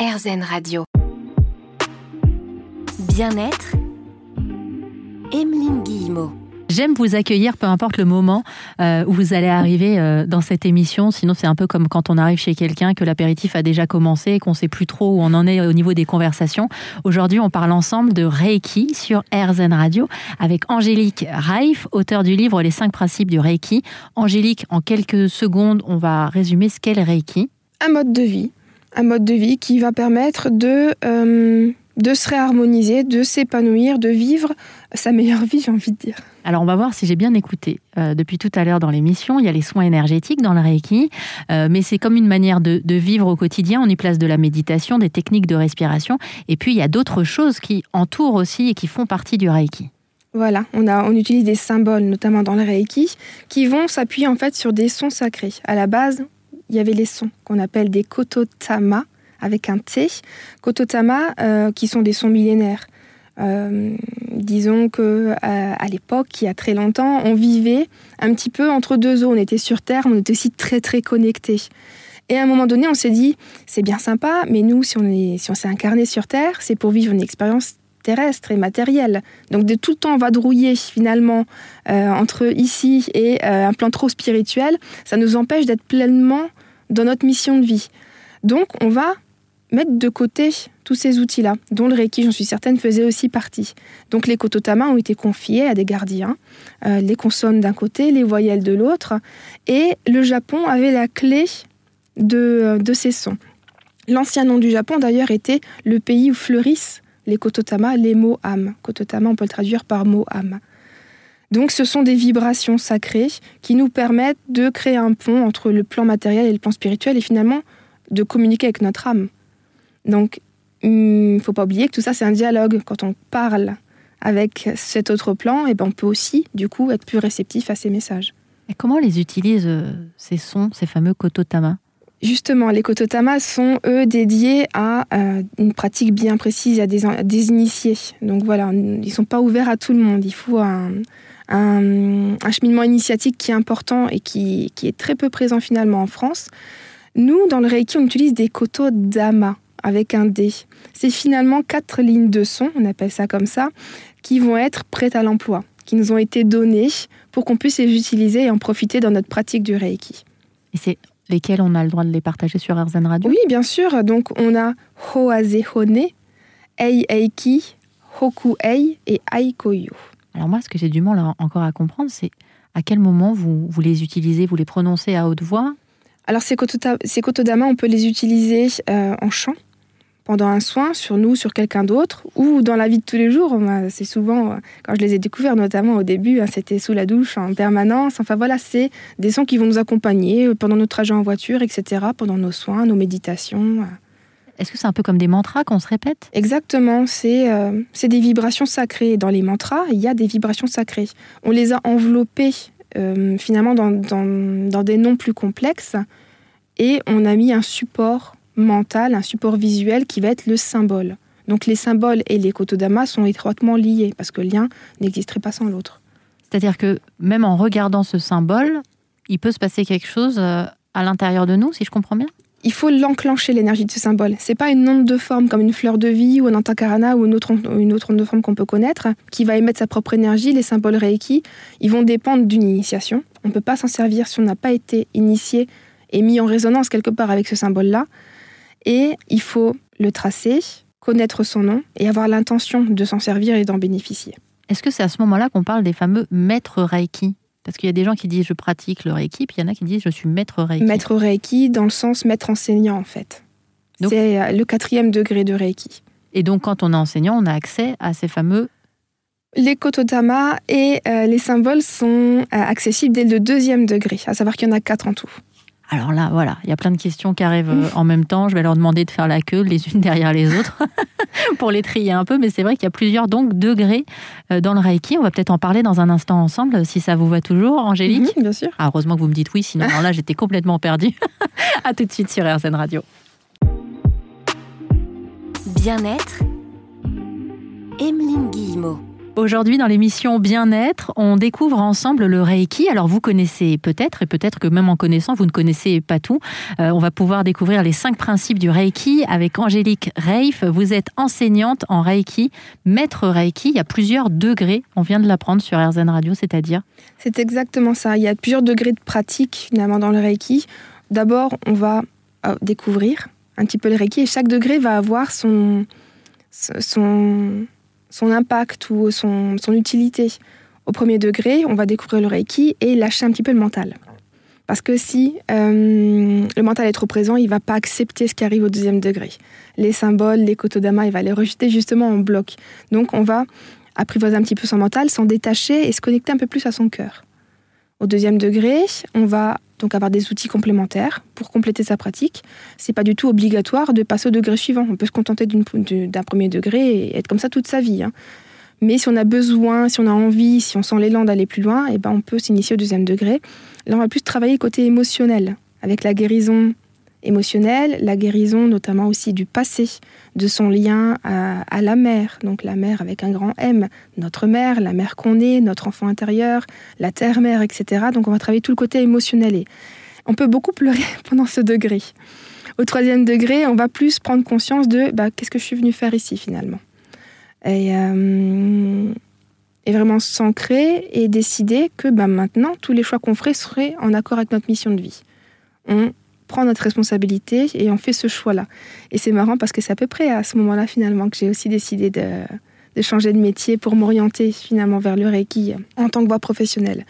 RZN Radio. Bien-être, Emeline Guillemot. J'aime vous accueillir, peu importe le moment euh, où vous allez arriver euh, dans cette émission. Sinon, c'est un peu comme quand on arrive chez quelqu'un, que l'apéritif a déjà commencé et qu'on ne sait plus trop où on en est au niveau des conversations. Aujourd'hui, on parle ensemble de Reiki sur RZN Radio avec Angélique Raif, auteur du livre Les cinq principes du Reiki. Angélique, en quelques secondes, on va résumer ce qu'est le Reiki. Un mode de vie. Un mode de vie qui va permettre de, euh, de se réharmoniser, de s'épanouir, de vivre sa meilleure vie, j'ai envie de dire. Alors, on va voir si j'ai bien écouté. Euh, depuis tout à l'heure dans l'émission, il y a les soins énergétiques dans le Reiki, euh, mais c'est comme une manière de, vivre au quotidien. On y place de la méditation, des techniques de respiration, et puis il y a d'autres choses qui entourent aussi et qui font partie du Reiki. Voilà, on, a, on utilise des symboles, notamment dans le Reiki, qui vont s'appuyer en fait sur des sons sacrés. À la base, il y avait les sons qu'on appelle des kototama, avec un T. Kototama, euh, qui sont des sons millénaires. Euh, disons que euh, à, l'époque, il y a très longtemps, on vivait un petit peu entre deux eaux. On était sur Terre, on était aussi très très connectés. Et à un moment donné, on s'est dit, c'est bien sympa, mais nous, si on est, si on s'est incarné sur Terre, c'est pour vivre une expérience terrestre et matérielle. Donc de tout le temps vadrouiller finalement euh, entre ici et un plan trop spirituel, ça nous empêche d'être pleinement dans notre mission de vie. Donc on va mettre de côté tous ces outils-là, dont le Reiki, j'en suis certaine, faisait aussi partie. Donc les kototama ont été confiés à des gardiens, euh, les consonnes d'un côté, les voyelles de l'autre, et le Japon avait la clé de, euh, de ces sons. L'ancien nom du Japon, d'ailleurs, était le pays où fleurissent les kototama, les mots âme. Kototama, on peut le traduire par mot âme. Donc ce sont des vibrations sacrées qui nous permettent de créer un pont entre le plan matériel et le plan spirituel et finalement de communiquer avec notre âme. Donc, il ne faut pas oublier que tout ça, c'est un dialogue. Quand on parle avec cet autre plan, et eh ben on peut aussi, du coup, être plus réceptif à ces messages. Et comment les utilisent euh, ces sons, ces fameux kototama? Justement, les kototama sont, eux, dédiés à euh, une pratique bien précise, à des, initiés. Donc voilà, ils ne sont pas ouverts à tout le monde. Il faut un, cheminement initiatique qui est important et qui, est très peu présent finalement en France. Nous, dans le Reiki, on utilise des kotodama avec un D. C'est finalement quatre lignes de son, on appelle ça comme ça, qui vont être prêtes à l'emploi, qui nous ont été données pour qu'on puisse les utiliser et en profiter dans notre pratique du Reiki. Et c'est lesquels on a le droit de les partager sur RZN Radio Oui, bien sûr. Donc on a Hoaze Hone, Ei Eiki, Hoku Ei et Aikoyo. Alors moi, ce que j'ai du mal encore à comprendre, c'est à quel moment vous, vous les utilisez, vous les prononcez à haute voix? Alors ces, kotodama, on peut les utiliser euh, en chant pendant un soin sur nous, sur quelqu'un d'autre, ou dans la vie de tous les jours. C'est souvent, euh, quand je les ai découverts, notamment au début, hein, c'était sous la douche en permanence. Enfin voilà, c'est des sons qui vont nous accompagner euh, pendant notre trajet en voiture, etc., pendant nos soins, nos méditations. Est-ce que c'est un peu comme des mantras qu'on se répète? Exactement, c'est euh, des vibrations sacrées. Dans les mantras, il y a des vibrations sacrées. On les a enveloppées euh, finalement dans, dans, des noms plus complexes et on a mis un support mental, un support visuel qui va être le symbole. Donc les symboles et les kotodama sont étroitement liés parce que le lien n'existerait pas sans l'autre. C'est-à-dire que même en regardant ce symbole, il peut se passer quelque chose euh, à l'intérieur de nous, si je comprends bien? Il faut l'enclencher, l'énergie de ce symbole. C'est pas une onde de forme comme une fleur de vie ou un antakarana ou une autre, une autre onde de forme qu'on peut connaître qui va émettre sa propre énergie. Les symboles Reiki, ils vont dépendre d'une initiation. On ne peut pas s'en servir si on n'a pas été initié et mis en résonance quelque part avec ce symbole-là. Et il faut le tracer, connaître son nom et avoir l'intention de s'en servir et d'en bénéficier. Est-ce que c'est à ce moment-là qu'on parle des fameux maîtres Reiki? Parce qu'il y a des gens qui disent je pratique le Reiki, puis il y en a qui disent je suis maître Reiki. Maître Reiki dans le sens maître enseignant en fait. C'est euh, le quatrième degré de Reiki. Et donc quand on est enseignant, on a accès à ces fameux... Les kototama et euh, les symboles sont euh, accessibles dès le deuxième degré, à savoir qu'il y en a quatre en tout. Alors là, voilà, il y a plein de questions qui arrivent euh, en même temps. Je vais leur demander de faire la queue les unes derrière les autres pour les trier un peu. Mais c'est vrai qu'il y a plusieurs donc degrés euh, dans le Reiki. On va peut-être en parler dans un instant ensemble, si ça vous va toujours, Angélique. Mhm, bien sûr. Ah, heureusement que vous me dites oui, sinon là, j'étais complètement perdue. à tout de suite sur RZN Radio. Bien-être, Emeline Guillemot. Aujourd'hui, dans l'émission Bien-être, on découvre ensemble le Reiki. Alors, vous connaissez peut-être, et peut-être que même en connaissant, vous ne connaissez pas tout. Euh, on va pouvoir découvrir les cinq principes du Reiki avec Angélique Reif. Vous êtes enseignante en Reiki, maître Reiki. Il y a plusieurs degrés. On vient de l'apprendre sur RZN Radio, c'est-à-dire C'est exactement ça. Il y a plusieurs degrés de pratique finalement dans le Reiki. D'abord, on va euh, découvrir un petit peu le Reiki et chaque degré va avoir son, son son impact ou son, utilité. Au premier degré, on va découvrir le Reiki et lâcher un petit peu le mental. Parce que si euh, le mental est trop présent, il va pas accepter ce qui arrive au deuxième degré. Les symboles, les kotodama, il va les rejeter justement en bloc. Donc on va apprivoiser un petit peu son mental, s'en détacher et se connecter un peu plus à son cœur. Au deuxième degré, on va donc avoir des outils complémentaires pour compléter sa pratique. C'est pas du tout obligatoire de passer au degré suivant. On peut se contenter d'un premier degré et être comme ça toute sa vie. Hein. Mais si on a besoin, si on a envie, si on sent l'élan d'aller plus loin, et eh ben on peut s'initier au deuxième degré. Là, on va plus travailler le côté émotionnel, avec la guérison émotionnelle, la guérison notamment aussi du passé, de son lien à, la mère, donc la mère avec un grand M, notre mère, la mère qu'on est, notre enfant intérieur, la terre-mère, etc. Donc on va travailler tout le côté émotionnel. Et on peut beaucoup pleurer pendant ce degré. Au troisième degré, on va plus prendre conscience de bah, qu'est-ce que je suis venu faire ici finalement. Et, euh, et vraiment s'ancrer et décider que bah, maintenant, tous les choix qu'on ferait seraient en accord avec notre mission de vie. Prend notre responsabilité et on fait ce choix-là. Et c'est marrant parce que c'est à peu près à ce moment-là finalement que j'ai aussi décidé de, changer de métier pour m'orienter finalement vers le Reiki en tant que voie professionnelle.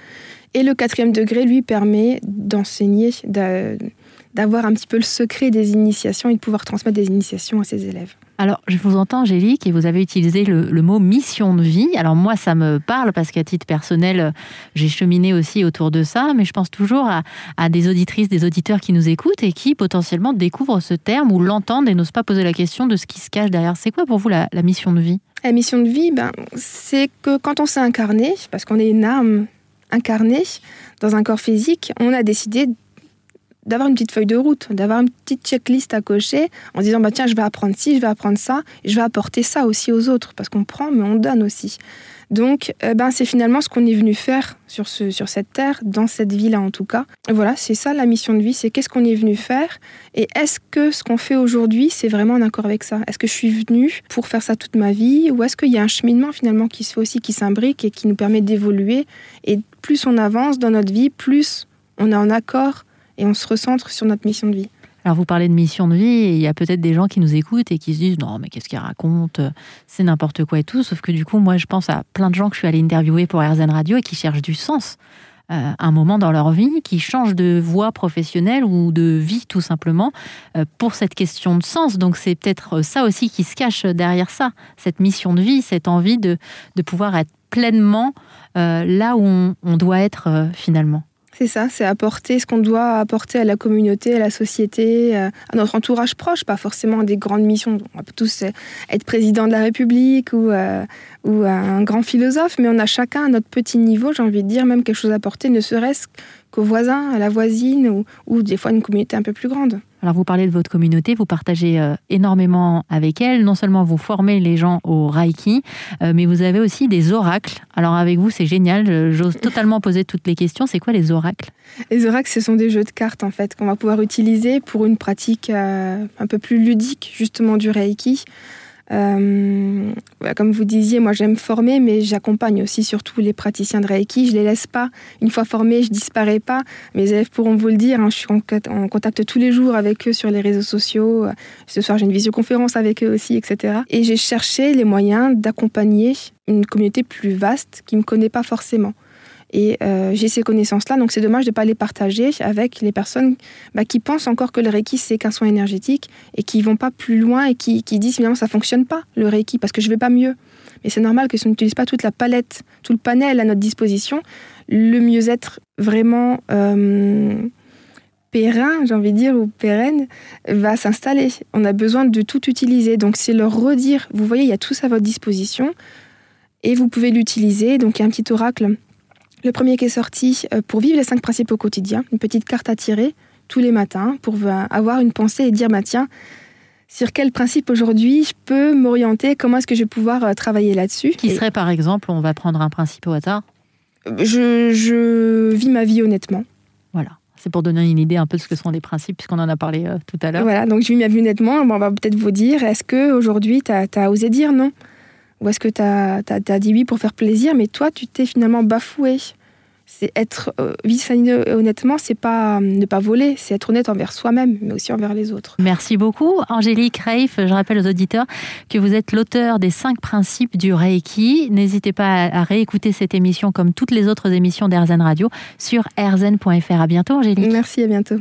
Et le quatrième degré lui permet d'enseigner, d'avoir un petit peu le secret des initiations et de pouvoir transmettre des initiations à ses élèves. Alors, je vous entends, Angélique, et vous avez utilisé le, mot mission de vie. Alors, moi, ça me parle parce qu'à titre personnel, j'ai cheminé aussi autour de ça, mais je pense toujours à, des auditrices, des auditeurs qui nous écoutent et qui potentiellement découvrent ce terme ou l'entendent et n'osent pas poser la question de ce qui se cache derrière. C'est quoi pour vous la, mission de vie? La mission de vie, ben, c'est que quand on s'est incarné, parce qu'on est une âme incarnée dans un corps physique, on a décidé d'avoir une petite feuille de route, d'avoir une petite checklist à cocher en disant bah tiens je vais apprendre ci, je vais apprendre ça, et je vais apporter ça aussi aux autres parce qu'on prend mais on donne aussi. Donc euh, ben c'est finalement ce qu'on est venu faire sur ce sur cette terre, dans cette vie-là en tout cas. voilà, c'est ça la mission de vie, c'est qu'est-ce qu'on est venu faire et est-ce que ce qu'on fait aujourd'hui c'est vraiment en accord avec ça? Est-ce que je suis venu pour faire ça toute ma vie ou est-ce qu'il y a un cheminement finalement qui se fait aussi qui s'imbrique et qui nous permet d'évoluer et plus on avance dans notre vie, plus on est en accord et on se recentre sur notre mission de vie. Alors vous parlez de mission de vie et il y a peut-être des gens qui nous écoutent et qui se disent non mais qu'est-ce qu'il raconte? C'est n'importe quoi et tout. Sauf que du coup moi je pense à plein de gens que je suis allée interviewer pour RZN Radio et qui cherchent du sens euh, un moment dans leur vie qui changent de voie professionnelle ou de vie tout simplement euh, pour cette question de sens. Donc c'est peut-être ça aussi qui se cache derrière ça cette mission de vie cette envie de, de pouvoir être pleinement euh, là où on doit être finalement c'est ça, c'est apporter ce qu'on doit apporter à la communauté, à la société, euh, à notre entourage proche, pas forcément des grandes missions. On peut tous euh, être président de la République ou, euh, ou un grand philosophe, mais on a chacun à notre petit niveau, j'ai envie de dire, même quelque chose à apporter, ne serait-ce qu'aux voisins, à la voisine ou, ou des fois une communauté un peu plus grande. Alors vous parlez de votre communauté, vous partagez euh, énormément avec elle. Non seulement vous formez les gens au Reiki, euh, mais vous avez aussi des oracles. Alors avec vous, c'est génial. J'ose totalement poser toutes les questions. C'est quoi les oracles? Les oracles, ce sont des jeux de cartes en fait qu'on va pouvoir utiliser pour une pratique euh, un peu plus ludique justement du Reiki. Euh, comme vous disiez, moi j'aime former, mais j'accompagne aussi surtout les praticiens de Reiki. Je les laisse pas. Une fois formés, je disparais pas. Mes élèves pourront vous le dire. Hein, je suis en, contact tous les jours avec eux sur les réseaux sociaux. Ce soir, j'ai une visioconférence avec eux aussi, etc. Et j'ai cherché les moyens d'accompagner une communauté plus vaste qui me connaît pas forcément. Et euh, j'ai ces connaissances-là, donc c'est dommage de ne pas les partager avec les personnes bah, qui pensent encore que le Reiki, c'est qu'un soin énergétique et qui vont pas plus loin et qui, disent finalement ça fonctionne pas, le Reiki, parce que je vais pas mieux. Mais c'est normal que si on n'utilise pas toute la palette, tout le panel à notre disposition, le mieux-être vraiment euh, périn, j'ai envie de dire, ou pérenne, va s'installer. On a besoin de tout utiliser. Donc c'est leur redire, vous voyez, il y a tout ça à votre disposition et vous pouvez l'utiliser. Donc il y a un petit oracle le premier qui est sorti euh, pour vivre les cinq principes au quotidien, une petite carte à tirer tous les matins pour avoir une pensée et dire bah tiens, sur quel principe aujourd'hui je peux m'orienter, comment est-ce que je vais pouvoir euh, travailler là-dessus. Qui serait par exemple, on va prendre un principe au hasard? Je, je vis ma vie honnêtement. Voilà. C'est pour donner une idée un peu de ce que sont les principes, puisqu'on en a parlé euh, tout à l'heure. Voilà, donc je vis ma vie honnêtement. Bon, on va peut-être vous dire, est-ce qu'aujourd'hui, tu as, osé dire non? Ou est-ce que tu as, as, dit oui pour faire plaisir, mais toi, tu t'es finalement bafoué c'est être euh, honnêtement, c'est pas ne pas voler, c'est être honnête envers soi-même, mais aussi envers les autres. Merci beaucoup, Angélique Reif. Je rappelle aux auditeurs que vous êtes l'auteur des cinq principes du Reiki. N'hésitez pas à, réécouter cette émission comme toutes les autres émissions d'Airzen Radio sur airzen.fr. À bientôt, Angélique. Merci, à bientôt.